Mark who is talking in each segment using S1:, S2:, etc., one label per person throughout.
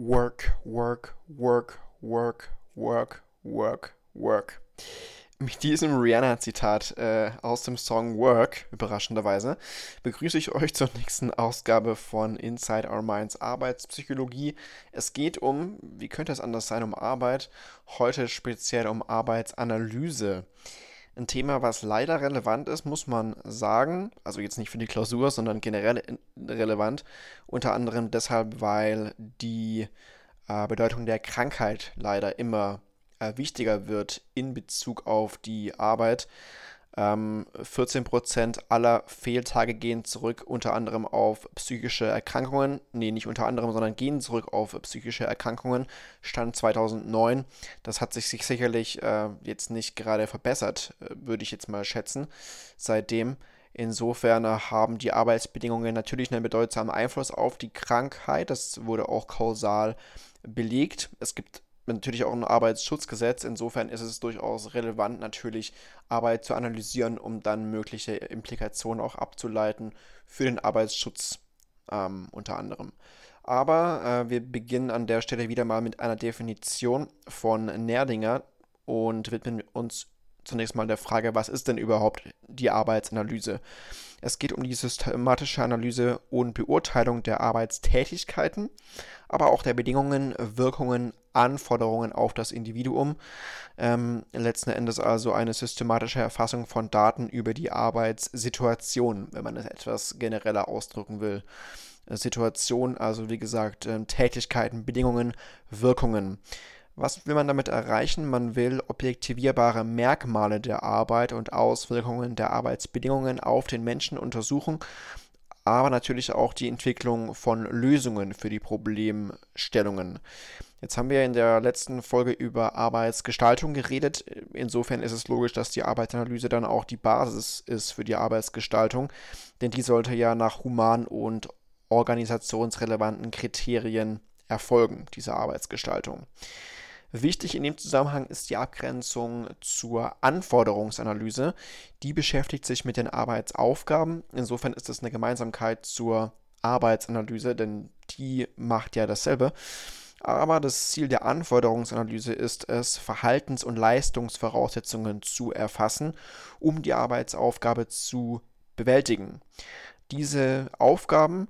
S1: Work, work, work, work, work, work, work. Mit diesem Rihanna-Zitat äh, aus dem Song Work, überraschenderweise, begrüße ich euch zur nächsten Ausgabe von Inside Our Minds Arbeitspsychologie. Es geht um, wie könnte es anders sein, um Arbeit, heute speziell um Arbeitsanalyse. Ein Thema, was leider relevant ist, muss man sagen. Also jetzt nicht für die Klausur, sondern generell relevant. Unter anderem deshalb, weil die äh, Bedeutung der Krankheit leider immer äh, wichtiger wird in Bezug auf die Arbeit. Ähm, 14% aller Fehltage gehen zurück unter anderem auf psychische Erkrankungen. Nee, nicht unter anderem, sondern gehen zurück auf psychische Erkrankungen. Stand 2009. Das hat sich sicherlich äh, jetzt nicht gerade verbessert, äh, würde ich jetzt mal schätzen, seitdem. Insofern haben die Arbeitsbedingungen natürlich einen bedeutsamen Einfluss auf die Krankheit. Das wurde auch kausal belegt. Es gibt natürlich auch ein Arbeitsschutzgesetz. Insofern ist es durchaus relevant, natürlich Arbeit zu analysieren, um dann mögliche Implikationen auch abzuleiten für den Arbeitsschutz ähm, unter anderem. Aber äh, wir beginnen an der Stelle wieder mal mit einer Definition von Nerdinger und widmen uns zunächst mal der Frage, was ist denn überhaupt die Arbeitsanalyse? Es geht um die systematische Analyse und Beurteilung der Arbeitstätigkeiten, aber auch der Bedingungen, Wirkungen, Anforderungen auf das Individuum. Ähm, letzten Endes also eine systematische Erfassung von Daten über die Arbeitssituation, wenn man es etwas genereller ausdrücken will. Situation, also wie gesagt, ähm, Tätigkeiten, Bedingungen, Wirkungen. Was will man damit erreichen? Man will objektivierbare Merkmale der Arbeit und Auswirkungen der Arbeitsbedingungen auf den Menschen untersuchen, aber natürlich auch die Entwicklung von Lösungen für die Problemstellungen. Jetzt haben wir in der letzten Folge über Arbeitsgestaltung geredet. Insofern ist es logisch, dass die Arbeitsanalyse dann auch die Basis ist für die Arbeitsgestaltung, denn die sollte ja nach human- und organisationsrelevanten Kriterien erfolgen, diese Arbeitsgestaltung. Wichtig in dem Zusammenhang ist die Abgrenzung zur Anforderungsanalyse. Die beschäftigt sich mit den Arbeitsaufgaben. Insofern ist es eine Gemeinsamkeit zur Arbeitsanalyse, denn die macht ja dasselbe. Aber das Ziel der Anforderungsanalyse ist es, Verhaltens- und Leistungsvoraussetzungen zu erfassen, um die Arbeitsaufgabe zu bewältigen. Diese Aufgaben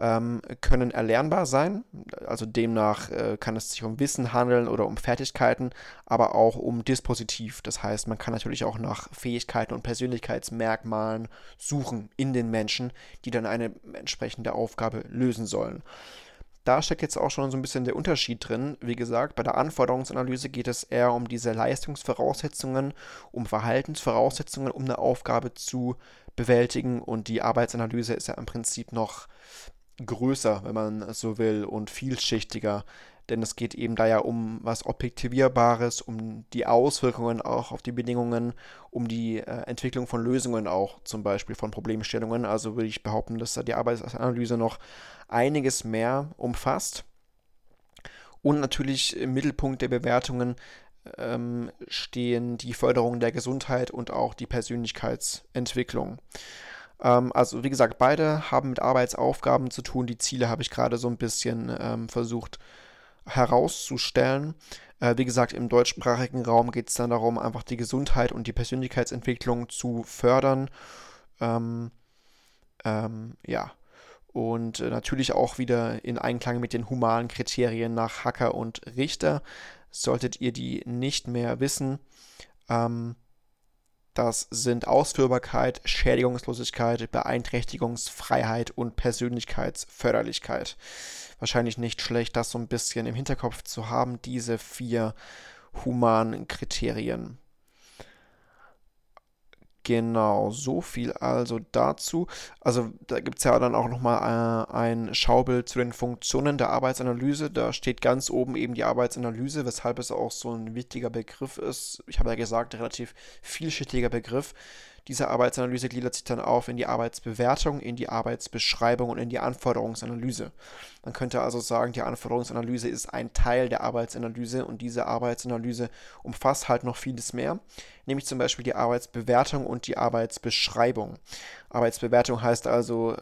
S1: ähm, können erlernbar sein, also demnach äh, kann es sich um Wissen handeln oder um Fertigkeiten, aber auch um Dispositiv. Das heißt, man kann natürlich auch nach Fähigkeiten und Persönlichkeitsmerkmalen suchen in den Menschen, die dann eine entsprechende Aufgabe lösen sollen. Da steckt jetzt auch schon so ein bisschen der Unterschied drin. Wie gesagt, bei der Anforderungsanalyse geht es eher um diese Leistungsvoraussetzungen, um Verhaltensvoraussetzungen, um eine Aufgabe zu bewältigen. Und die Arbeitsanalyse ist ja im Prinzip noch größer, wenn man so will, und vielschichtiger. Denn es geht eben da ja um was Objektivierbares, um die Auswirkungen auch auf die Bedingungen, um die äh, Entwicklung von Lösungen auch, zum Beispiel von Problemstellungen. Also würde ich behaupten, dass da die Arbeitsanalyse noch einiges mehr umfasst. Und natürlich im Mittelpunkt der Bewertungen ähm, stehen die Förderung der Gesundheit und auch die Persönlichkeitsentwicklung. Ähm, also wie gesagt, beide haben mit Arbeitsaufgaben zu tun. Die Ziele habe ich gerade so ein bisschen ähm, versucht herauszustellen. Äh, wie gesagt, im deutschsprachigen Raum geht es dann darum, einfach die Gesundheit und die Persönlichkeitsentwicklung zu fördern. Ähm, ähm ja, und äh, natürlich auch wieder in Einklang mit den humanen Kriterien nach Hacker und Richter. Solltet ihr die nicht mehr wissen, ähm, das sind Ausführbarkeit, Schädigungslosigkeit, Beeinträchtigungsfreiheit und Persönlichkeitsförderlichkeit. Wahrscheinlich nicht schlecht, das so ein bisschen im Hinterkopf zu haben, diese vier humanen Kriterien. Genau, so viel also dazu. Also da gibt es ja dann auch nochmal äh, ein Schaubild zu den Funktionen der Arbeitsanalyse. Da steht ganz oben eben die Arbeitsanalyse, weshalb es auch so ein wichtiger Begriff ist. Ich habe ja gesagt, relativ vielschichtiger Begriff. Diese Arbeitsanalyse gliedert sich dann auf in die Arbeitsbewertung, in die Arbeitsbeschreibung und in die Anforderungsanalyse. Man könnte also sagen, die Anforderungsanalyse ist ein Teil der Arbeitsanalyse und diese Arbeitsanalyse umfasst halt noch vieles mehr, nämlich zum Beispiel die Arbeitsbewertung und die Arbeitsbeschreibung. Arbeitsbewertung heißt also,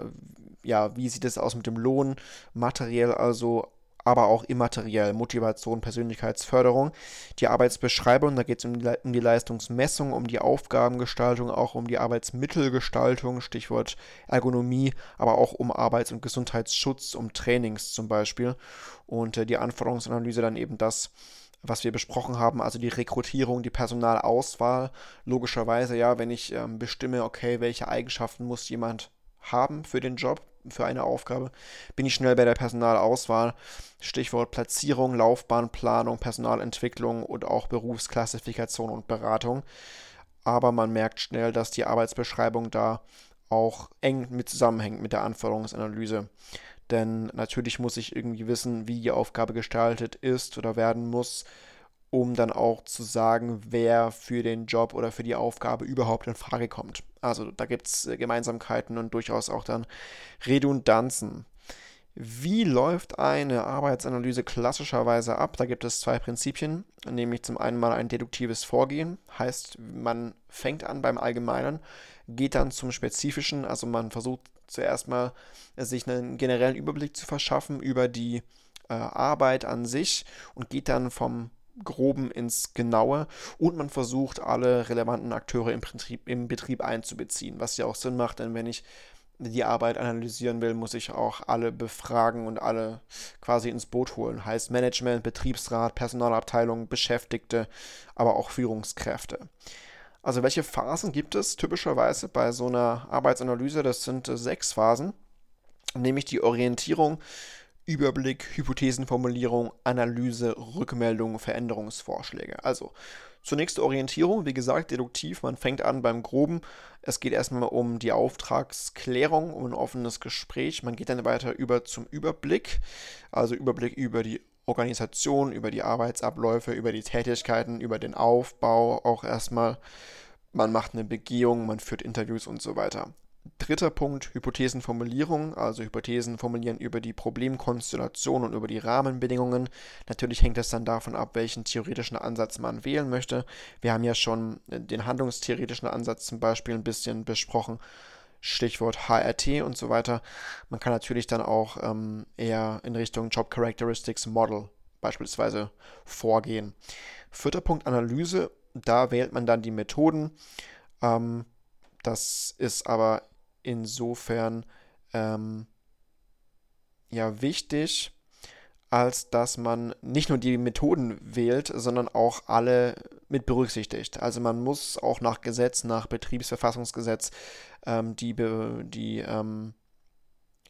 S1: ja, wie sieht es aus mit dem Lohn, materiell also aber auch immateriell, Motivation, Persönlichkeitsförderung. Die Arbeitsbeschreibung, da geht es um, um, die Leistungsmessung, um die Aufgabengestaltung, auch um die Arbeitsmittelgestaltung, Stichwort Ergonomie, aber auch um Arbeits- und Gesundheitsschutz, um Trainings zum Beispiel. Und äh, die Anforderungsanalyse dann eben das, was wir besprochen haben, also die Rekrutierung, die Personalauswahl. Logischerweise, ja, wenn ich ähm, bestimme, okay, welche Eigenschaften muss jemand haben für den Job, für eine Aufgabe, bin ich schnell bei der Personalauswahl. Stichwort Platzierung, Laufbahnplanung, Personalentwicklung und auch Berufsklassifikation und Beratung. Aber man merkt schnell, dass die Arbeitsbeschreibung da auch eng mit zusammenhängt mit der Anforderungsanalyse. Denn natürlich muss ich irgendwie wissen, wie die Aufgabe gestaltet ist oder werden muss, um dann auch zu sagen, wer für den Job oder für die Aufgabe überhaupt in Frage kommt. Also da gibt es äh, Gemeinsamkeiten und durchaus auch dann Redundanzen. Wie läuft eine Arbeitsanalyse klassischerweise ab? Da gibt es zwei Prinzipien, nämlich zum einen mal ein deduktives Vorgehen, heißt man fängt an beim Allgemeinen, geht dann zum Spezifischen, also man versucht zuerst mal sich einen generellen Überblick zu verschaffen über die äh, Arbeit an sich und geht dann vom Groben ins Genaue und man versucht, alle relevanten Akteure im, Betrieb, im Betrieb einzubeziehen, was ja auch Sinn macht, denn wenn ich die Arbeit analysieren will, muss ich auch alle befragen und alle quasi ins Boot holen. Heißt Management, Betriebsrat, Personalabteilung, Beschäftigte, aber auch Führungskräfte. Also welche Phasen gibt es typischerweise bei so einer Arbeitsanalyse? Das sind äh, sechs Phasen, nämlich die Orientierung, Überblick, Hypothesenformulierung, Analyse, Rückmeldung, Veränderungsvorschläge. Also zunächst Orientierung, wie gesagt, deduktiv, man fängt an beim Groben. Es geht erstmal um die Auftragsklärung, um ein offenes Gespräch. Man geht dann weiter über zum Überblick, also Überblick über die Organisation, über die Arbeitsabläufe, über die Tätigkeiten, über den Aufbau auch erstmal. Man macht eine Begehung, man führt Interviews und so weiter. Dritter Punkt, Hypothesenformulierung, also Hypothesen formulieren über die Problemkonstellation und über die Rahmenbedingungen. Natürlich hängt es dann davon ab, welchen theoretischen Ansatz man wählen möchte. Wir haben ja schon den handlungstheoretischen Ansatz zum Beispiel ein bisschen besprochen. Stichwort HRT und so weiter. Man kann natürlich dann auch ähm, eher in Richtung Job Characteristics Model beispielsweise vorgehen. Vierter Punkt Analyse. Da wählt man dann die Methoden. Ähm, das ist aber insofern ähm, ja wichtig, als dass man nicht nur die Methoden wählt, sondern auch alle mit berücksichtigt. Also man muss auch nach Gesetz, nach Betriebsverfassungsgesetz ähm, die, die ähm,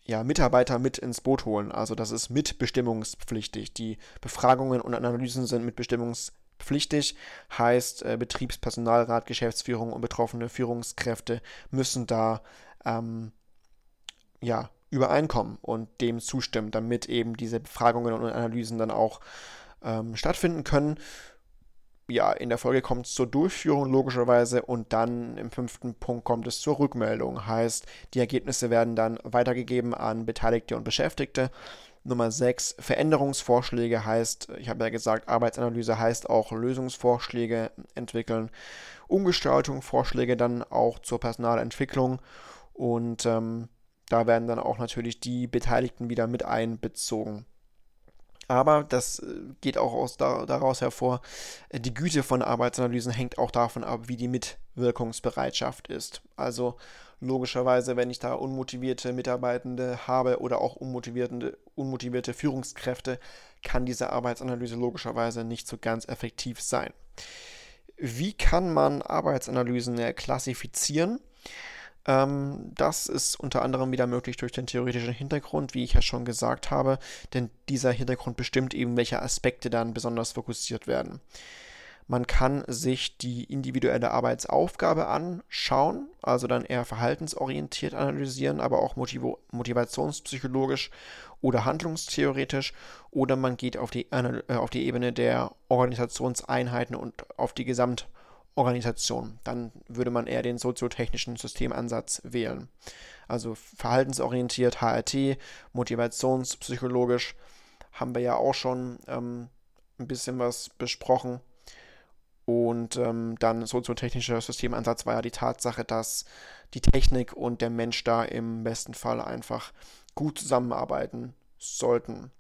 S1: ja, Mitarbeiter mit ins Boot holen. Also das ist mitbestimmungspflichtig. Die Befragungen und Analysen sind mitbestimmungspflichtig. Heißt, äh, Betriebspersonalrat, Geschäftsführung und betroffene Führungskräfte müssen da ähm, ja, übereinkommen und dem zustimmen, damit eben diese Befragungen und Analysen dann auch ähm, stattfinden können. Ja, in der Folge kommt es zur Durchführung logischerweise und dann im fünften Punkt kommt es zur Rückmeldung. Heißt, die Ergebnisse werden dann weitergegeben an Beteiligte und Beschäftigte. Nummer 6, Veränderungsvorschläge heißt, ich habe ja gesagt, Arbeitsanalyse heißt auch Lösungsvorschläge entwickeln. Umgestaltung, Vorschläge dann auch zur Personalentwicklung und ähm, da werden dann auch natürlich die Beteiligten wieder mit einbezogen. Aber das äh, geht auch aus, da, daraus hervor, äh, die Güte von Arbeitsanalysen hängt auch davon ab, wie die Mitwirkungsbereitschaft ist. Also logischerweise, wenn ich da unmotivierte Mitarbeitende habe oder auch unmotivierte, unmotivierte Führungskräfte, kann diese Arbeitsanalyse logischerweise nicht so ganz effektiv sein. Wie kann man Arbeitsanalysen klassifizieren? Ähm, das ist unter anderem wieder möglich durch den theoretischen Hintergrund, wie ich ja schon gesagt habe, denn dieser Hintergrund bestimmt eben, welche Aspekte dann besonders fokussiert werden. Man kann sich die individuelle Arbeitsaufgabe anschauen, also dann eher verhaltensorientiert analysieren, aber auch motiv motivationspsychologisch oder handlungstheoretisch. Oder man geht auf die, äh, auf die Ebene der Organisationseinheiten und auf die Gesamt- Organisation. Dann würde man eher den soziotechnischen Systemansatz wählen. Also verhaltensorientiert, HRT, motivationspsychologisch haben wir ja auch schon ähm, ein bisschen was besprochen. Und ähm, dann soziotechnischer Systemansatz war ja die Tatsache, dass die Technik und der Mensch da im besten Fall einfach gut zusammenarbeiten sollten.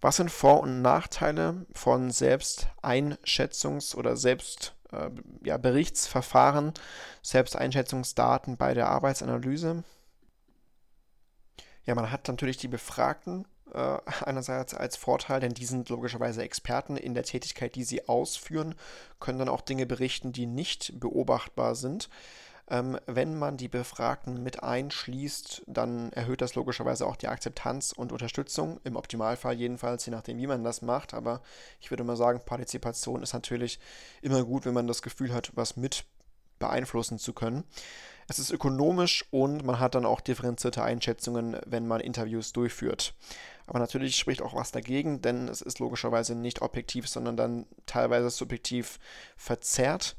S1: Was sind Vor- und Nachteile von Selbsteinschätzungs- oder Selbst, äh, ja, Berichtsverfahren, Selbsteinschätzungsdaten bei der Arbeitsanalyse? Ja, man hat natürlich die Befragten äh, einerseits als Vorteil, denn die sind logischerweise Experten in der Tätigkeit, die sie ausführen, können dann auch Dinge berichten, die nicht beobachtbar sind. Ähm, wenn man die Befragten mit einschließt, dann erhöht das logischerweise auch die Akzeptanz und Unterstützung, im Optimalfall jedenfalls, je nachdem, wie man das macht. Aber ich würde mal sagen, Partizipation ist natürlich immer gut, wenn man das Gefühl hat, was mit beeinflussen zu können. Es ist ökonomisch und man hat dann auch differenzierte Einschätzungen, wenn man Interviews durchführt. Aber natürlich spricht auch was dagegen, denn es ist logischerweise nicht objektiv, sondern dann teilweise subjektiv verzerrt.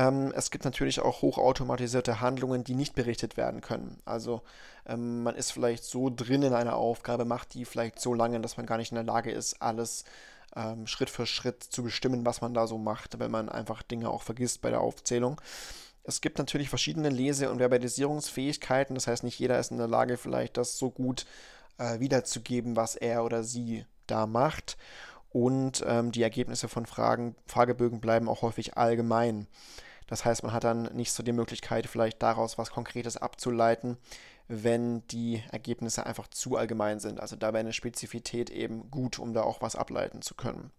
S1: Ähm, es gibt natürlich auch hochautomatisierte Handlungen, die nicht berichtet werden können. Also ähm, man ist vielleicht so drin in einer Aufgabe, macht die vielleicht so lange, dass man gar nicht in der Lage ist, alles ähm, Schritt für Schritt zu bestimmen, was man da so macht, wenn man einfach Dinge auch vergisst bei der Aufzählung. Es gibt natürlich verschiedene Lese- und Verbalisierungsfähigkeiten. Das heißt, nicht jeder ist in der Lage, vielleicht das so gut äh, wiederzugeben, was er oder sie da macht. Und ähm, die Ergebnisse von Fragen, Fragebögen bleiben auch häufig allgemein. Das heißt, man hat dann nicht so die Möglichkeit, vielleicht daraus was Konkretes abzuleiten, wenn die Ergebnisse einfach zu allgemein sind. Also da wäre eine Spezifität eben gut, um da auch was ableiten zu können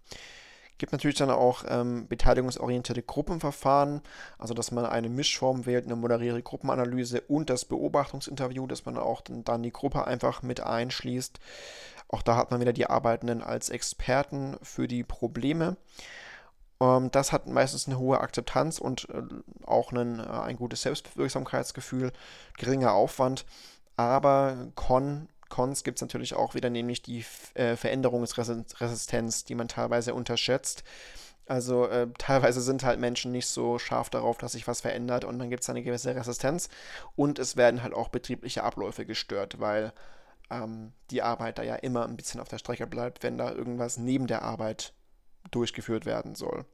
S1: gibt natürlich dann auch ähm, beteiligungsorientierte Gruppenverfahren, also dass man eine Mischform wählt, eine moderierte Gruppenanalyse und das Beobachtungsinterview, dass man auch dann, dann die Gruppe einfach mit einschließt. Auch da hat man wieder die Arbeitenden als Experten für die Probleme. Ähm, das hat meistens eine hohe Akzeptanz und äh, auch einen, äh, ein gutes Selbstwirksamkeitsgefühl, geringer Aufwand. Aber Con Cons gibt es natürlich auch wieder, nämlich die äh, Veränderungsresistenz, die man teilweise unterschätzt. Also äh, teilweise sind halt Menschen nicht so scharf darauf, dass sich was verändert und dann gibt es eine gewisse Resistenz und es werden halt auch betriebliche Abläufe gestört, weil ähm, die Arbeit da ja immer ein bisschen auf der Strecke bleibt, wenn da irgendwas neben der Arbeit durchgeführt werden soll.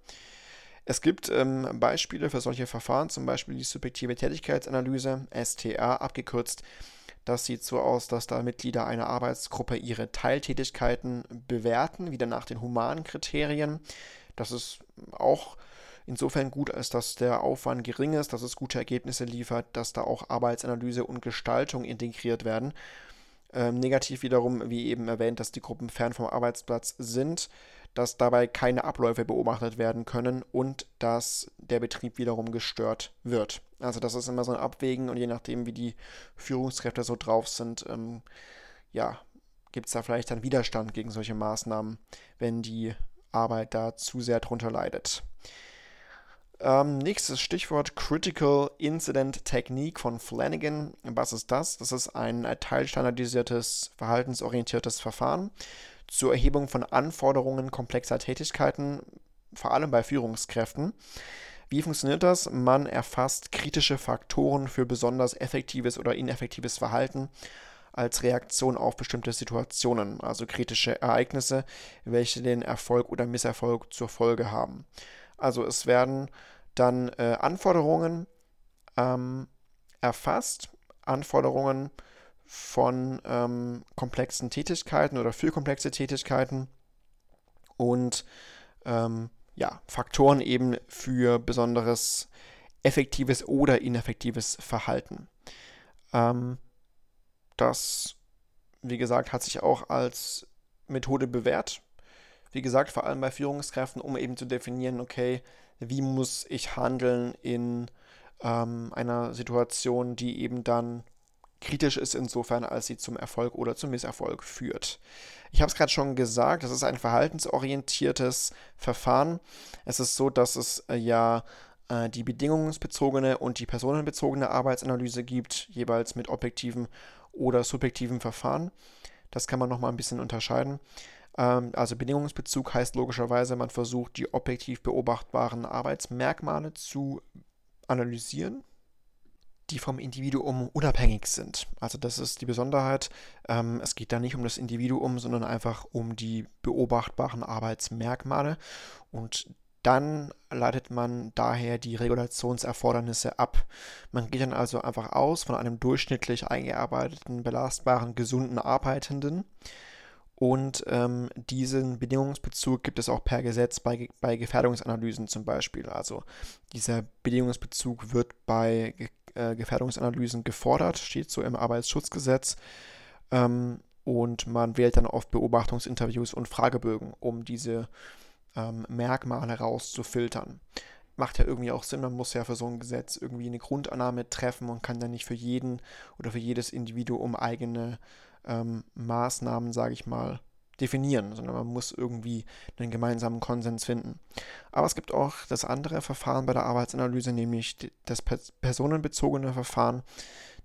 S1: Es gibt ähm, Beispiele für solche Verfahren, zum Beispiel die subjektive Tätigkeitsanalyse, STA abgekürzt, das sieht so aus, dass da Mitglieder einer Arbeitsgruppe ihre Teiltätigkeiten bewerten, wieder nach den humanen Kriterien. Das ist auch insofern gut, als dass der Aufwand gering ist, dass es gute Ergebnisse liefert, dass da auch Arbeitsanalyse und Gestaltung integriert werden. Ähm, negativ wiederum, wie eben erwähnt, dass die Gruppen fern vom Arbeitsplatz sind dass dabei keine Abläufe beobachtet werden können und dass der Betrieb wiederum gestört wird. Also das ist immer so ein Abwägen und je nachdem, wie die Führungskräfte so drauf sind, ähm, ja, gibt es da vielleicht dann Widerstand gegen solche Maßnahmen, wenn die Arbeit da zu sehr drunter leidet. Ähm, nächstes Stichwort Critical Incident Technique von Flanagan. Was ist das? Das ist ein teilstandardisiertes, verhaltensorientiertes Verfahren zur Erhebung von Anforderungen komplexer Tätigkeiten, vor allem bei Führungskräften. Wie funktioniert das? Man erfasst kritische Faktoren für besonders effektives oder ineffektives Verhalten als Reaktion auf bestimmte Situationen, also kritische Ereignisse, welche den Erfolg oder Misserfolg zur Folge haben. Also es werden dann äh, Anforderungen ähm, erfasst, Anforderungen von ähm, komplexen Tätigkeiten oder für komplexe Tätigkeiten und ähm, ja, Faktoren eben für besonderes effektives oder ineffektives Verhalten. Ähm, das, wie gesagt, hat sich auch als Methode bewährt. Wie gesagt, vor allem bei Führungskräften, um eben zu definieren, okay, wie muss ich handeln in ähm, einer Situation, die eben dann kritisch ist insofern, als sie zum Erfolg oder zum Misserfolg führt. Ich habe es gerade schon gesagt, das ist ein verhaltensorientiertes Verfahren. Es ist so, dass es äh, ja äh, die bedingungsbezogene und die personenbezogene Arbeitsanalyse gibt, jeweils mit objektiven oder subjektiven Verfahren. Das kann man nochmal ein bisschen unterscheiden. Ähm, also Bedingungsbezug heißt logischerweise, man versucht die objektiv beobachtbaren Arbeitsmerkmale zu analysieren die vom Individuum unabhängig sind. Also das ist die Besonderheit. Ähm, es geht da nicht um das Individuum, sondern einfach um die beobachtbaren Arbeitsmerkmale. Und dann leitet man daher die Regulationserfordernisse ab. Man geht dann also einfach aus von einem durchschnittlich eingearbeiteten, belastbaren, gesunden Arbeitenden Und ähm, diesen Bedingungsbezug gibt es auch per Gesetz bei, bei Gefährdungsanalysen zum Beispiel. Also dieser Bedingungsbezug wird bei äh, Gefährdungsanalysen gefordert, steht so im Arbeitsschutzgesetz. Ähm, und man wählt dann oft Beobachtungsinterviews und Fragebögen, um diese ähm, Merkmale rauszufiltern. Macht ja irgendwie auch Sinn, man muss ja für so ein Gesetz irgendwie eine Grundannahme treffen und kann dann nicht für jeden oder für jedes Individuum eigene ähm, Maßnahmen, sage ich mal, definieren, sondern man muss irgendwie einen gemeinsamen Konsens finden. Aber es gibt auch das andere Verfahren bei der Arbeitsanalyse, nämlich das personenbezogene Verfahren.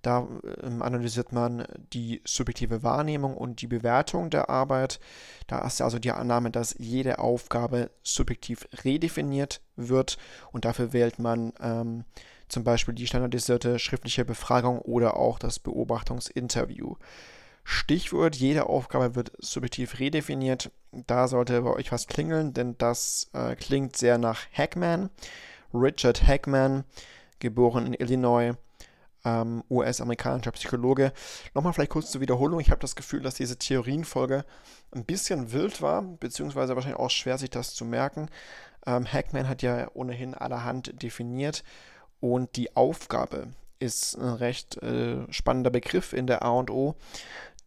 S1: Da ähm, analysiert man die subjektive Wahrnehmung und die Bewertung der Arbeit. Da ist also die Annahme, dass jede Aufgabe subjektiv redefiniert wird und dafür wählt man ähm, zum Beispiel die standardisierte schriftliche Befragung oder auch das Beobachtungsinterview. Stichwort, jede Aufgabe wird subjektiv redefiniert. Da sollte bei euch was klingeln, denn das äh, klingt sehr nach Hackman. Richard Hackman, geboren in Illinois, ähm, US-amerikanischer Psychologe. Nochmal vielleicht kurz zur Wiederholung. Ich habe das Gefühl, dass diese Theorienfolge ein bisschen wild war, beziehungsweise wahrscheinlich auch schwer, sich das zu merken. Ähm, Hackman hat ja ohnehin allerhand definiert und die Aufgabe ist ein recht äh, spannender Begriff in der A und O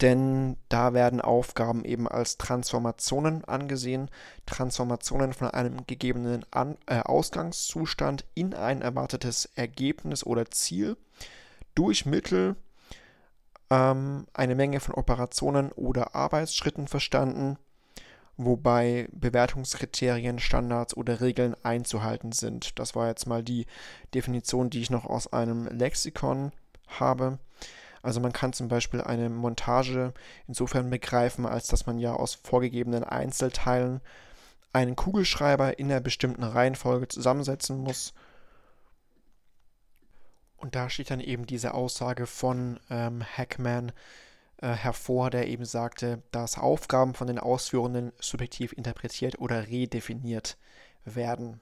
S1: denn da werden Aufgaben eben als Transformationen angesehen, Transformationen von einem gegebenen An äh, Ausgangszustand in ein erwartetes Ergebnis oder Ziel durch Mittel ähm, eine Menge von Operationen oder Arbeitsschritten verstanden, wobei Bewertungskriterien, Standards oder Regeln einzuhalten sind. Das war jetzt mal die Definition, die ich noch aus einem Lexikon habe. Also man kann zum Beispiel eine Montage insofern begreifen, als dass man ja aus vorgegebenen Einzelteilen einen Kugelschreiber in einer bestimmten Reihenfolge zusammensetzen muss. Und da steht dann eben diese Aussage von ähm, Hackman äh, hervor, der eben sagte, dass Aufgaben von den Ausführenden subjektiv interpretiert oder redefiniert werden.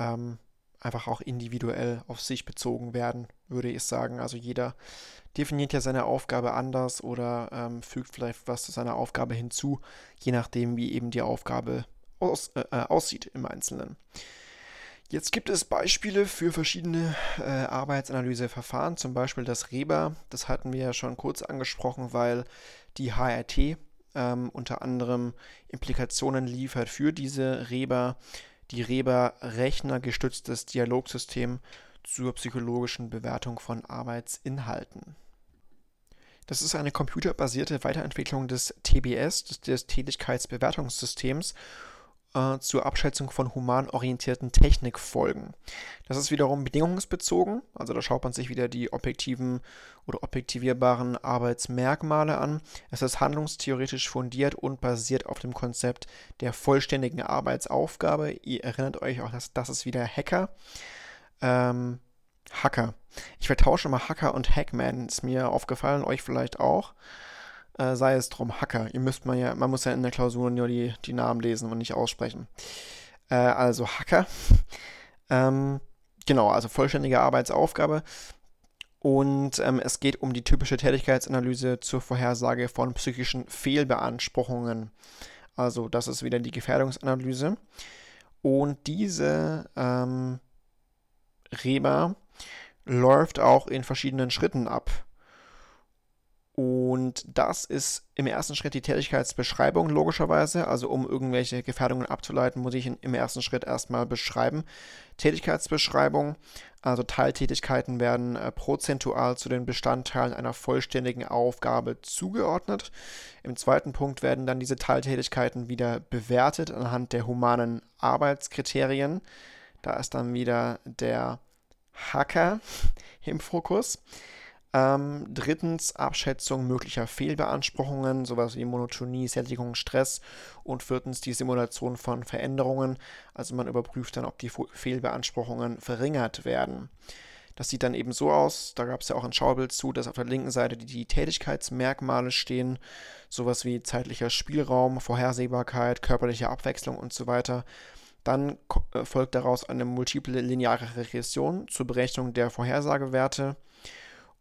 S1: Ähm, einfach auch individuell auf sich bezogen werden, würde ich sagen. Also jeder definiert ja seine Aufgabe anders oder ähm, fügt vielleicht was zu seiner Aufgabe hinzu, je nachdem, wie eben die Aufgabe aus, äh, äh, aussieht im Einzelnen. Jetzt gibt es Beispiele für verschiedene äh, Arbeitsanalyseverfahren, zum Beispiel das REBA. Das hatten wir ja schon kurz angesprochen, weil die HRT ähm, unter anderem Implikationen liefert für diese REBA die Reber rechnergestütztes Dialogsystem zur psychologischen Bewertung von Arbeitsinhalten. Das ist eine computerbasierte Weiterentwicklung des TBS, des, des Tätigkeitsbewertungssystems äh, zur Abschätzung von humanorientierten Technikfolgen. Das ist wiederum bedingungsbezogen, also da schaut man sich wieder die objektiven oder objektivierbaren Arbeitsmerkmale an. Es ist handlungstheoretisch fundiert und basiert auf dem Konzept der vollständigen Arbeitsaufgabe. Ihr erinnert euch auch, dass das ist wieder Hacker. Ähm, Hacker. Ich vertausche mal Hacker und Hackman. Ist mir aufgefallen, euch vielleicht auch äh, sei es drum Hacker. Ihr müsst man ja, man muss ja in der Klausur nur die, die Namen lesen und nicht aussprechen. Äh, also Hacker. ähm, genau, also vollständige Arbeitsaufgabe. Und ähm, es geht um die typische Tätigkeitsanalyse zur Vorhersage von psychischen Fehlbeanspruchungen. Also das ist wieder die Gefährdungsanalyse. Und diese ähm, Reba läuft auch in verschiedenen Schritten ab. Und das ist im ersten Schritt die Tätigkeitsbeschreibung, logischerweise. Also, um irgendwelche Gefährdungen abzuleiten, muss ich im ersten Schritt erstmal beschreiben. Tätigkeitsbeschreibung, also Teiltätigkeiten werden äh, prozentual zu den Bestandteilen einer vollständigen Aufgabe zugeordnet. Im zweiten Punkt werden dann diese Teiltätigkeiten wieder bewertet anhand der humanen Arbeitskriterien. Da ist dann wieder der Hacker im Fokus. Ähm, drittens Abschätzung möglicher Fehlbeanspruchungen, sowas wie Monotonie, Sättigung, Stress. Und viertens die Simulation von Veränderungen. Also man überprüft dann, ob die Fehlbeanspruchungen verringert werden. Das sieht dann eben so aus, da gab es ja auch ein Schaubild zu, dass auf der linken Seite die, die Tätigkeitsmerkmale stehen, sowas wie zeitlicher Spielraum, Vorhersehbarkeit, körperliche Abwechslung und so weiter. Dann äh, folgt daraus eine multiple lineare Regression zur Berechnung der Vorhersagewerte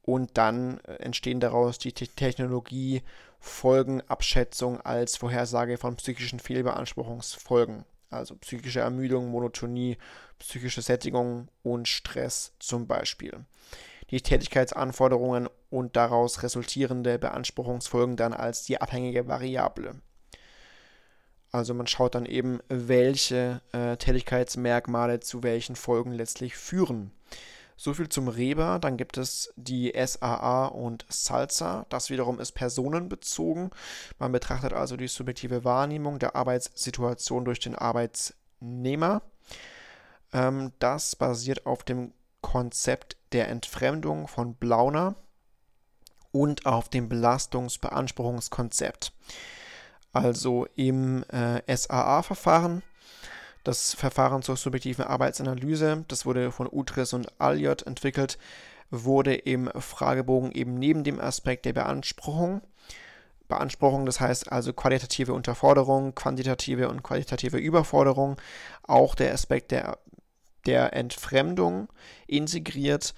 S1: und dann äh, entstehen daraus die Technologie Folgenabschätzung als Vorhersage von psychischen Fehlbeanspruchungsfolgen, also psychische Ermüdung, Monotonie, psychische Sättigung und Stress zum Beispiel. Die Tätigkeitsanforderungen und daraus resultierende Beanspruchungsfolgen dann als die abhängige Variable. Also man schaut dann eben, welche äh, Tätigkeitsmerkmale zu welchen Folgen letztlich führen. So viel zum Reba. Dann gibt es die SAA und Salsa. Das wiederum ist personenbezogen. Man betrachtet also die subjektive Wahrnehmung der Arbeitssituation durch den Arbeitnehmer. Ähm, das basiert auf dem Konzept der Entfremdung von Blauner und auf dem Belastungsbeanspruchungskonzept. Also im äh, SAA-Verfahren das Verfahren zur subjektiven Arbeitsanalyse, das wurde von Utris und Alliot entwickelt, wurde im Fragebogen eben neben dem Aspekt der Beanspruchung Beanspruchung, das heißt also qualitative Unterforderung, quantitative und qualitative Überforderung, auch der Aspekt der, der Entfremdung integriert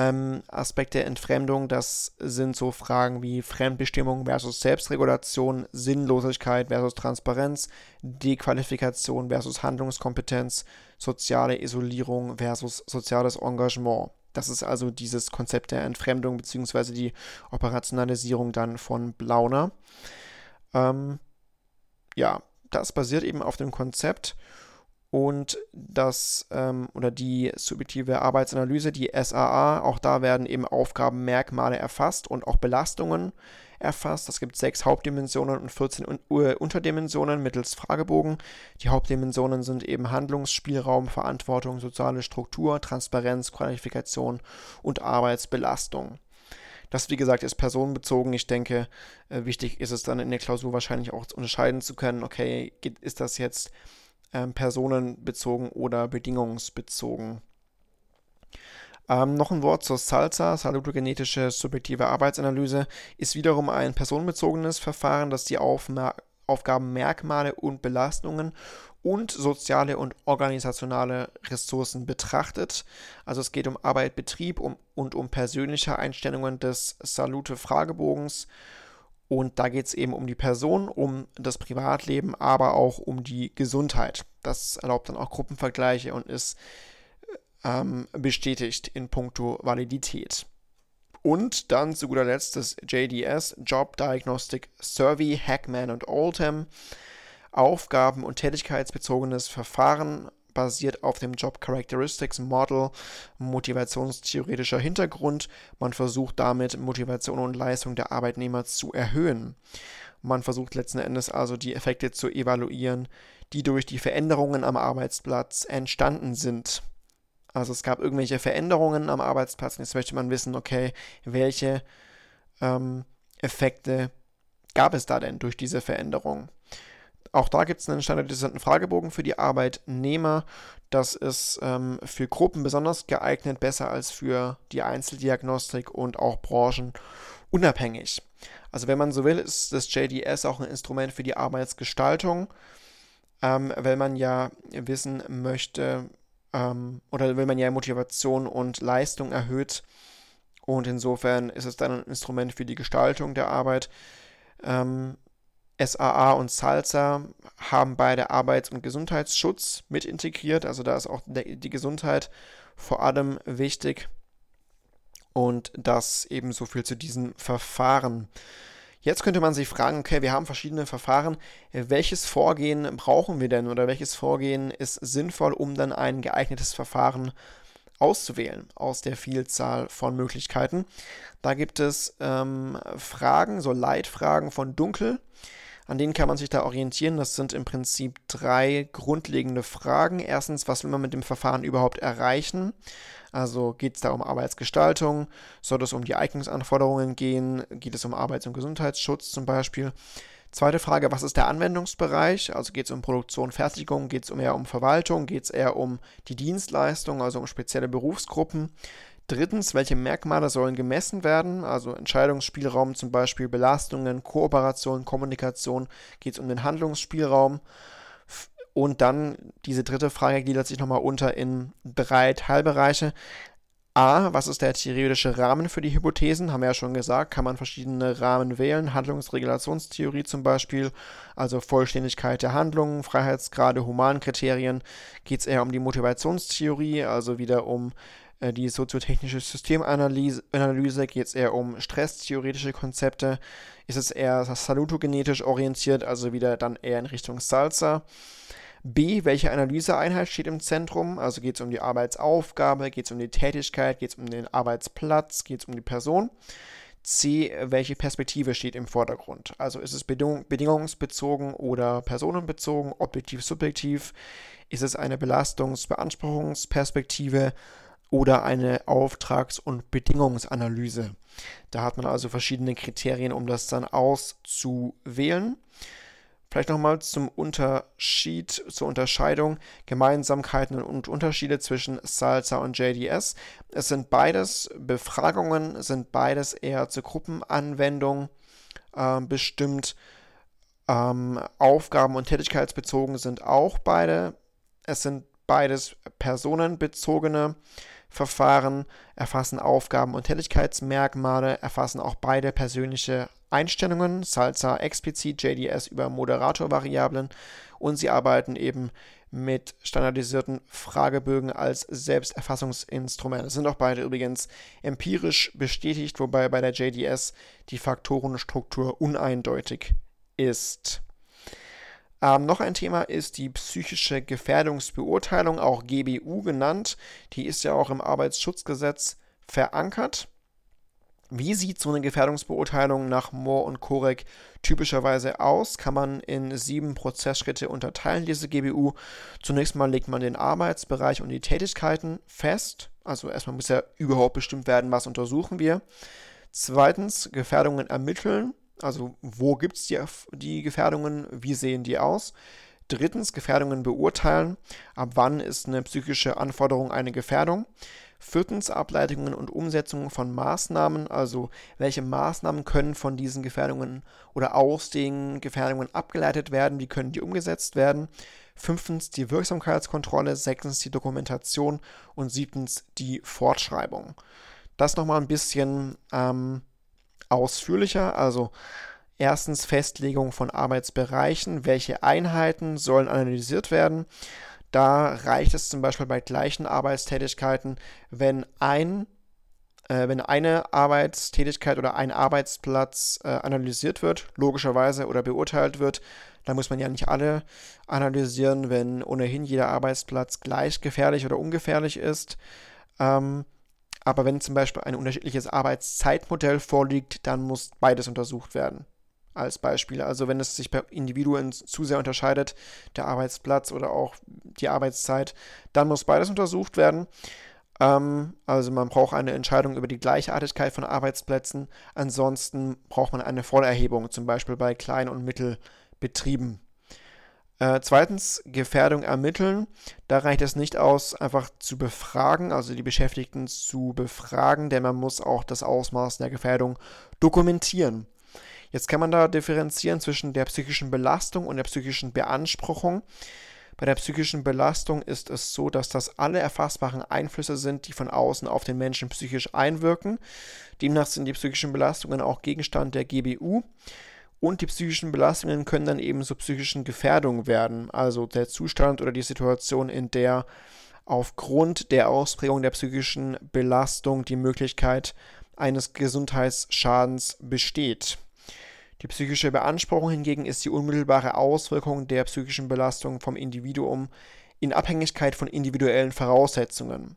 S1: ähm, Aspekt der Entfremdung, das sind so Fragen wie Fremdbestimmung versus Selbstregulation, Sinnlosigkeit versus Transparenz, Dequalifikation versus Handlungskompetenz, soziale Isolierung versus soziales Engagement. Das ist also dieses Konzept der Entfremdung bzw. die Operationalisierung dann von Blauner. Ähm, ja, das basiert eben auf dem Konzept und das ähm, oder die subjektive Arbeitsanalyse, die SAA, auch da werden eben Aufgabenmerkmale erfasst und auch Belastungen erfasst. Es gibt sechs Hauptdimensionen und 14 Un Unterdimensionen mittels Fragebogen. Die Hauptdimensionen sind eben Handlungsspielraum, Verantwortung, soziale Struktur, Transparenz, Qualifikation und Arbeitsbelastung. Das, wie gesagt, ist personenbezogen. Ich denke, äh, wichtig ist es dann in der Klausur wahrscheinlich auch unterscheiden zu können, okay, ist das jetzt ähm, personenbezogen oder bedingungsbezogen. Ähm, noch ein Wort zur Salsa, salutogenetische subjektive Arbeitsanalyse, ist wiederum ein personenbezogenes Verfahren, das die Aufmer Aufgabenmerkmale und Belastungen und soziale und organisationale Ressourcen betrachtet. Also es geht um Arbeit, Betrieb um, und um persönliche Einstellungen des Salute-Fragebogens und da geht es eben um die Person, um das Privatleben, aber auch um die Gesundheit. Das erlaubt dann auch Gruppenvergleiche und ist ähm, bestätigt in puncto Validität. Und dann zu guter Letzt das JDS, Job Diagnostic Survey, Hackman und Oldham. Aufgaben- und tätigkeitsbezogenes Verfahren basiert auf dem Job Characteristics Model, motivationstheoretischer Hintergrund. Man versucht damit Motivation und Leistung der Arbeitnehmer zu erhöhen. Man versucht letzten Endes also die Effekte zu evaluieren, die durch die Veränderungen am Arbeitsplatz entstanden sind. Also es gab irgendwelche Veränderungen am Arbeitsplatz und jetzt möchte man wissen, okay, welche ähm, Effekte gab es da denn durch diese Veränderung? Auch da gibt es einen standardisierten Fragebogen für die Arbeitnehmer. Das ist ähm, für Gruppen besonders geeignet, besser als für die Einzeldiagnostik und auch branchenunabhängig. Also wenn man so will, ist das JDS auch ein Instrument für die Arbeitsgestaltung, ähm, weil man ja wissen möchte ähm, oder wenn man ja Motivation und Leistung erhöht. Und insofern ist es dann ein Instrument für die Gestaltung der Arbeit. Ähm, SAA und Salsa haben beide Arbeits- und Gesundheitsschutz mit integriert. Also da ist auch die Gesundheit vor allem wichtig. Und das ebenso viel zu diesen Verfahren. Jetzt könnte man sich fragen, okay, wir haben verschiedene Verfahren. Welches Vorgehen brauchen wir denn oder welches Vorgehen ist sinnvoll, um dann ein geeignetes Verfahren auszuwählen aus der Vielzahl von Möglichkeiten? Da gibt es ähm, Fragen, so Leitfragen von Dunkel an denen kann man sich da orientieren. Das sind im Prinzip drei grundlegende Fragen. Erstens, was will man mit dem Verfahren überhaupt erreichen? Also geht es da um Arbeitsgestaltung? Soll es um die Eignungsanforderungen gehen? Geht es um Arbeits- und Gesundheitsschutz zum Beispiel? Zweite Frage, was ist der Anwendungsbereich? Also geht es um Produktion, Fertigung, geht es eher um Verwaltung, geht es eher um die Dienstleistung, also um spezielle Berufsgruppen? Drittens, welche Merkmale sollen gemessen werden? Also Entscheidungsspielraum, zum Beispiel Belastungen, Kooperation, Kommunikation, geht es um den Handlungsspielraum. Und dann diese dritte Frage gliedert sich nochmal unter in drei Teilbereiche. A, was ist der theoretische Rahmen für die Hypothesen? Haben wir ja schon gesagt, kann man verschiedene Rahmen wählen. Handlungsregulationstheorie zum Beispiel, also Vollständigkeit der Handlungen, Freiheitsgrade, Humankriterien. Geht es eher um die Motivationstheorie, also wieder um die soziotechnische Systemanalyse, geht es eher um stresstheoretische Konzepte. Ist es eher salutogenetisch orientiert, also wieder dann eher in Richtung Salsa. B, welche Analyseeinheit steht im Zentrum? Also geht es um die Arbeitsaufgabe, geht es um die Tätigkeit, geht es um den Arbeitsplatz, geht es um die Person. C, welche Perspektive steht im Vordergrund? Also ist es bedingung bedingungsbezogen oder personenbezogen, objektiv, subjektiv? Ist es eine Belastungs-Beanspruchungsperspektive oder eine Auftrags- und Bedingungsanalyse? Da hat man also verschiedene Kriterien, um das dann auszuwählen. Vielleicht nochmal zum Unterschied, zur Unterscheidung, Gemeinsamkeiten und Unterschiede zwischen Salsa und JDS. Es sind beides Befragungen, sind beides eher zur Gruppenanwendung äh, bestimmt. Ähm, Aufgaben- und Tätigkeitsbezogen sind auch beide. Es sind beides personenbezogene Verfahren, erfassen Aufgaben- und Tätigkeitsmerkmale, erfassen auch beide persönliche Einstellungen, Salsa explizit, JDS über Moderatorvariablen und sie arbeiten eben mit standardisierten Fragebögen als Selbsterfassungsinstrument. Es sind auch beide übrigens empirisch bestätigt, wobei bei der JDS die Faktorenstruktur uneindeutig ist. Ähm, noch ein Thema ist die psychische Gefährdungsbeurteilung, auch GBU genannt. Die ist ja auch im Arbeitsschutzgesetz verankert. Wie sieht so eine Gefährdungsbeurteilung nach Moore und Korek typischerweise aus? Kann man in sieben Prozessschritte unterteilen, diese GBU. Zunächst mal legt man den Arbeitsbereich und die Tätigkeiten fest. Also erstmal muss ja überhaupt bestimmt werden, was untersuchen wir. Zweitens Gefährdungen ermitteln. Also wo gibt es die, die Gefährdungen, wie sehen die aus? Drittens Gefährdungen beurteilen. Ab wann ist eine psychische Anforderung eine Gefährdung? Viertens Ableitungen und Umsetzungen von Maßnahmen, also welche Maßnahmen können von diesen Gefährdungen oder aus den Gefährdungen abgeleitet werden, wie können die umgesetzt werden. Fünftens die Wirksamkeitskontrolle, sechstens die Dokumentation und siebtens die Fortschreibung. Das nochmal ein bisschen ähm, ausführlicher, also erstens Festlegung von Arbeitsbereichen, welche Einheiten sollen analysiert werden. Da reicht es zum Beispiel bei gleichen Arbeitstätigkeiten, wenn ein äh, wenn eine Arbeitstätigkeit oder ein Arbeitsplatz äh, analysiert wird, logischerweise oder beurteilt wird, dann muss man ja nicht alle analysieren, wenn ohnehin jeder Arbeitsplatz gleich gefährlich oder ungefährlich ist. Ähm, aber wenn zum Beispiel ein unterschiedliches Arbeitszeitmodell vorliegt, dann muss beides untersucht werden als Beispiel. Also wenn es sich bei Individuen zu sehr unterscheidet, der Arbeitsplatz oder auch die Arbeitszeit, dann muss beides untersucht werden. Ähm, also man braucht eine Entscheidung über die Gleichartigkeit von Arbeitsplätzen. Ansonsten braucht man eine Vollerhebung, zum Beispiel bei Klein- und Mittelbetrieben. Äh, zweitens, Gefährdung ermitteln. Da reicht es nicht aus, einfach zu befragen, also die Beschäftigten zu befragen, denn man muss auch das Ausmaß der Gefährdung dokumentieren. Jetzt kann man da differenzieren zwischen der psychischen Belastung und der psychischen Beanspruchung. Bei der psychischen Belastung ist es so, dass das alle erfassbaren Einflüsse sind, die von außen auf den Menschen psychisch einwirken. Demnach sind die psychischen Belastungen auch Gegenstand der GBU. Und die psychischen Belastungen können dann eben zu psychischen Gefährdungen werden. Also der Zustand oder die Situation, in der aufgrund der Ausprägung der psychischen Belastung die Möglichkeit eines Gesundheitsschadens besteht. Die psychische Beanspruchung hingegen ist die unmittelbare Auswirkung der psychischen Belastung vom Individuum in Abhängigkeit von individuellen Voraussetzungen.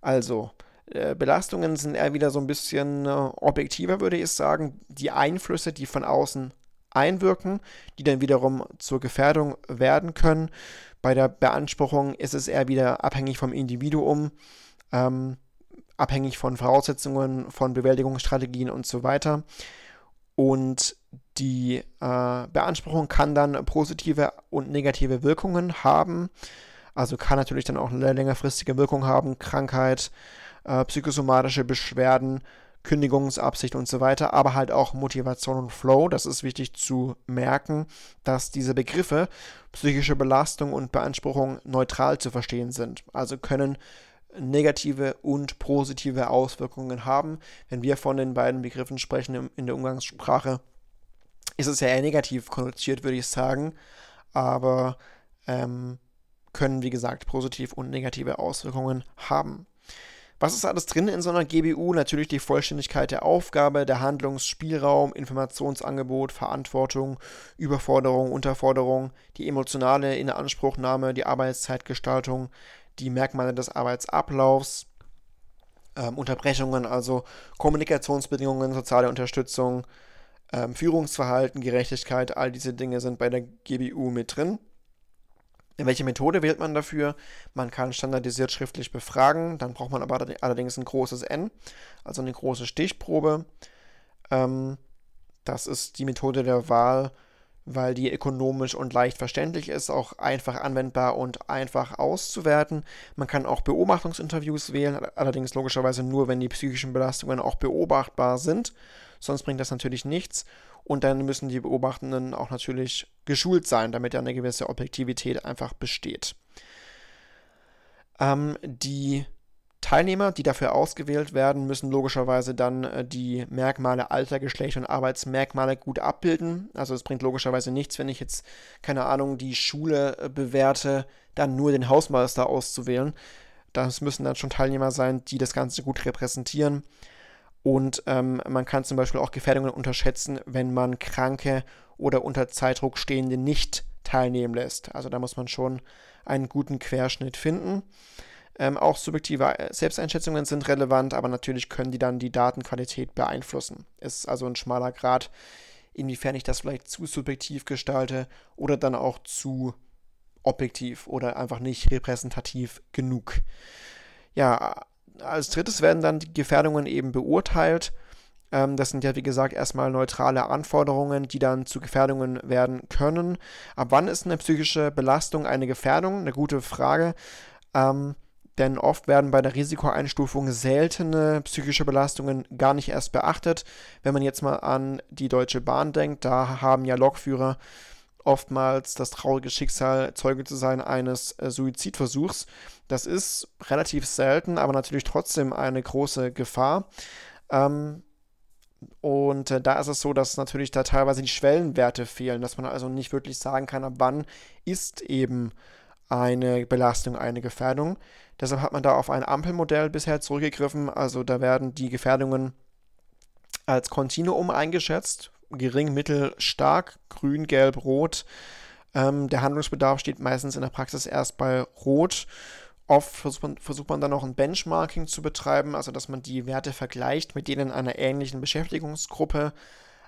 S1: Also, Belastungen sind eher wieder so ein bisschen äh, objektiver, würde ich sagen. Die Einflüsse, die von außen einwirken, die dann wiederum zur Gefährdung werden können. Bei der Beanspruchung ist es eher wieder abhängig vom Individuum, ähm, abhängig von Voraussetzungen, von Bewältigungsstrategien und so weiter. Und die äh, Beanspruchung kann dann positive und negative Wirkungen haben. Also kann natürlich dann auch eine längerfristige Wirkung haben, Krankheit, äh, psychosomatische Beschwerden, Kündigungsabsicht und so weiter, aber halt auch Motivation und Flow. Das ist wichtig zu merken, dass diese Begriffe psychische Belastung und Beanspruchung neutral zu verstehen sind. Also können negative und positive Auswirkungen haben. Wenn wir von den beiden Begriffen sprechen in der Umgangssprache, ist es ja eher negativ konnotiert, würde ich sagen. Aber ähm, können, wie gesagt, positive und negative Auswirkungen haben. Was ist alles drin in so einer GBU? Natürlich die Vollständigkeit der Aufgabe, der Handlungsspielraum, Informationsangebot, Verantwortung, Überforderung, Unterforderung, die emotionale Inanspruchnahme, die Arbeitszeitgestaltung, die Merkmale des Arbeitsablaufs, ähm, Unterbrechungen, also Kommunikationsbedingungen, soziale Unterstützung, ähm, Führungsverhalten, Gerechtigkeit, all diese Dinge sind bei der GBU mit drin. Welche Methode wählt man dafür? Man kann standardisiert schriftlich befragen, dann braucht man aber allerdings ein großes N, also eine große Stichprobe. Ähm, das ist die Methode der Wahl, weil die ökonomisch und leicht verständlich ist, auch einfach anwendbar und einfach auszuwerten. Man kann auch Beobachtungsinterviews wählen, allerdings logischerweise nur, wenn die psychischen Belastungen auch beobachtbar sind. Sonst bringt das natürlich nichts. Und dann müssen die Beobachtenden auch natürlich geschult sein, damit eine gewisse Objektivität einfach besteht. Ähm, die Teilnehmer, die dafür ausgewählt werden, müssen logischerweise dann äh, die Merkmale Alter, Geschlecht und Arbeitsmerkmale gut abbilden. Also es bringt logischerweise nichts, wenn ich jetzt, keine Ahnung, die Schule äh, bewerte, dann nur den Hausmeister auszuwählen. Das müssen dann schon Teilnehmer sein, die das Ganze gut repräsentieren. Und ähm, man kann zum Beispiel auch Gefährdungen unterschätzen, wenn man Kranke oder unter Zeitdruck Stehende nicht teilnehmen lässt. Also da muss man schon einen guten Querschnitt finden. Ähm, auch subjektive äh, Selbsteinschätzungen sind relevant, aber natürlich können die dann die Datenqualität beeinflussen. Es ist also ein schmaler Grad, inwiefern ich das vielleicht zu subjektiv gestalte oder dann auch zu objektiv oder einfach nicht repräsentativ genug. Ja, als drittes werden dann die Gefährdungen eben beurteilt. Ähm, das sind ja, wie gesagt, erstmal neutrale Anforderungen, die dann zu Gefährdungen werden können. Ab wann ist eine psychische Belastung eine Gefährdung? Eine gute Frage. Ähm, denn oft werden bei der Risikoeinstufung seltene psychische Belastungen gar nicht erst beachtet. Wenn man jetzt mal an die Deutsche Bahn denkt, da haben ja Lokführer oftmals das traurige Schicksal, Zeuge zu sein eines äh, Suizidversuchs. Das ist relativ selten, aber natürlich trotzdem eine große Gefahr. Ähm, und äh, da ist es so, dass natürlich da teilweise die Schwellenwerte fehlen, dass man also nicht wirklich sagen kann, ab wann ist eben eine Belastung eine Gefährdung. Deshalb hat man da auf ein Ampelmodell bisher zurückgegriffen. Also da werden die Gefährdungen als Kontinuum eingeschätzt, gering, mittel, stark, grün, gelb, rot. Ähm, der Handlungsbedarf steht meistens in der Praxis erst bei rot. Oft versucht man, versucht man dann noch ein Benchmarking zu betreiben, also dass man die Werte vergleicht mit denen einer ähnlichen Beschäftigungsgruppe.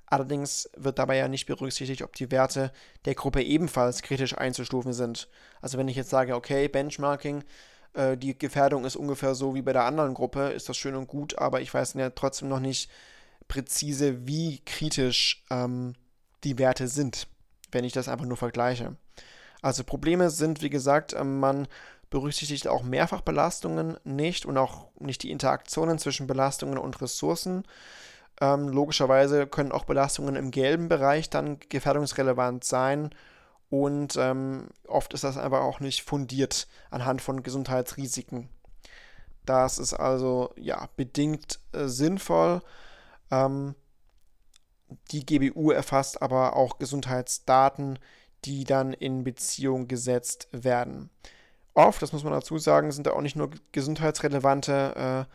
S1: Allerdings wird dabei ja nicht berücksichtigt, ob die Werte der Gruppe ebenfalls kritisch einzustufen sind. Also wenn ich jetzt sage, okay, Benchmarking, äh, die Gefährdung ist ungefähr so wie bei der anderen Gruppe, ist das schön und gut, aber ich weiß ja trotzdem noch nicht, präzise, wie kritisch ähm, die Werte sind, wenn ich das einfach nur vergleiche. Also Probleme sind, wie gesagt, ähm, man berücksichtigt auch Mehrfachbelastungen nicht und auch nicht die Interaktionen zwischen Belastungen und Ressourcen. Ähm, logischerweise können auch Belastungen im gelben Bereich dann gefährdungsrelevant sein und ähm, oft ist das einfach auch nicht fundiert anhand von Gesundheitsrisiken. Das ist also ja bedingt äh, sinnvoll, ähm, die GBU erfasst aber auch Gesundheitsdaten, die dann in Beziehung gesetzt werden. Oft, das muss man dazu sagen, sind da auch nicht nur gesundheitsrelevante äh,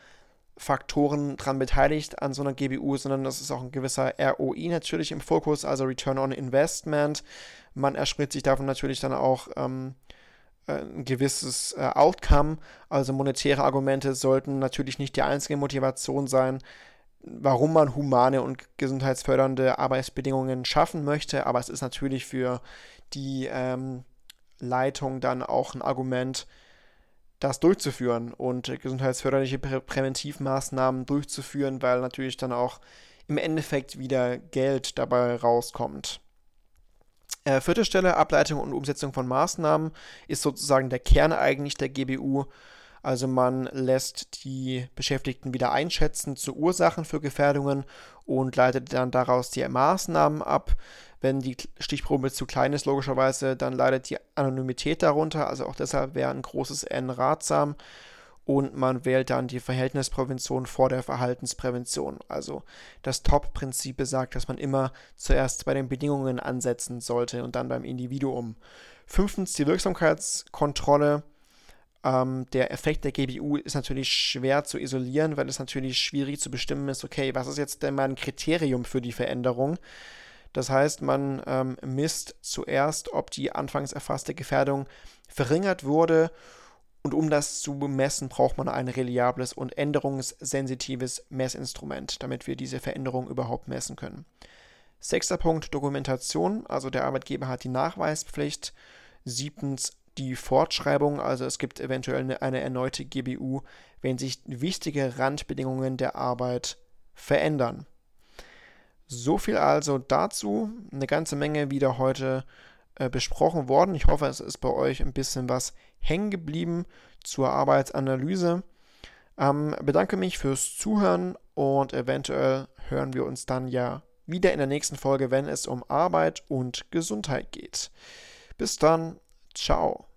S1: Faktoren dran beteiligt an so einer GBU, sondern das ist auch ein gewisser ROI natürlich im Fokus, also Return on Investment. Man erspricht sich davon natürlich dann auch ähm, äh, ein gewisses äh, Outcome, also monetäre Argumente sollten natürlich nicht die einzige Motivation sein, warum man humane und gesundheitsfördernde Arbeitsbedingungen schaffen möchte, aber es ist natürlich für die ähm, Leitung dann auch ein Argument, das durchzuführen und gesundheitsförderliche Prä Präventivmaßnahmen durchzuführen, weil natürlich dann auch im Endeffekt wieder Geld dabei rauskommt. Äh, vierte Stelle, Ableitung und Umsetzung von Maßnahmen, ist sozusagen der Kern eigentlich der GBU. Also man lässt die Beschäftigten wieder einschätzen zu Ursachen für Gefährdungen und leitet dann daraus die Maßnahmen ab. Wenn die Stichprobe zu klein ist, logischerweise, dann leidet die Anonymität darunter. Also auch deshalb wäre ein großes N ratsam. und man wählt dann die Verhältnisprävention vor der Verhaltensprävention. Also das Top-Prinzip besagt, dass man immer zuerst bei den Bedingungen ansetzen sollte und dann beim Individuum. Fünftens die Wirksamkeitskontrolle. Ähm, der Effekt der GBU ist natürlich schwer zu isolieren, weil es natürlich schwierig zu bestimmen ist, okay, was ist jetzt denn mein Kriterium für die Veränderung? Das heißt, man ähm, misst zuerst, ob die anfangs erfasste Gefährdung verringert wurde und um das zu messen, braucht man ein reliables und änderungssensitives Messinstrument, damit wir diese Veränderung überhaupt messen können. Sechster Punkt Dokumentation, also der Arbeitgeber hat die Nachweispflicht. Siebtens die Fortschreibung, also es gibt eventuell eine, eine erneute GBU, wenn sich wichtige Randbedingungen der Arbeit verändern. So viel also dazu. Eine ganze Menge wieder heute äh, besprochen worden. Ich hoffe, es ist bei euch ein bisschen was hängen geblieben zur Arbeitsanalyse. Ähm, bedanke mich fürs Zuhören und eventuell hören wir uns dann ja wieder in der nächsten Folge, wenn es um Arbeit und Gesundheit geht. Bis dann, ciao.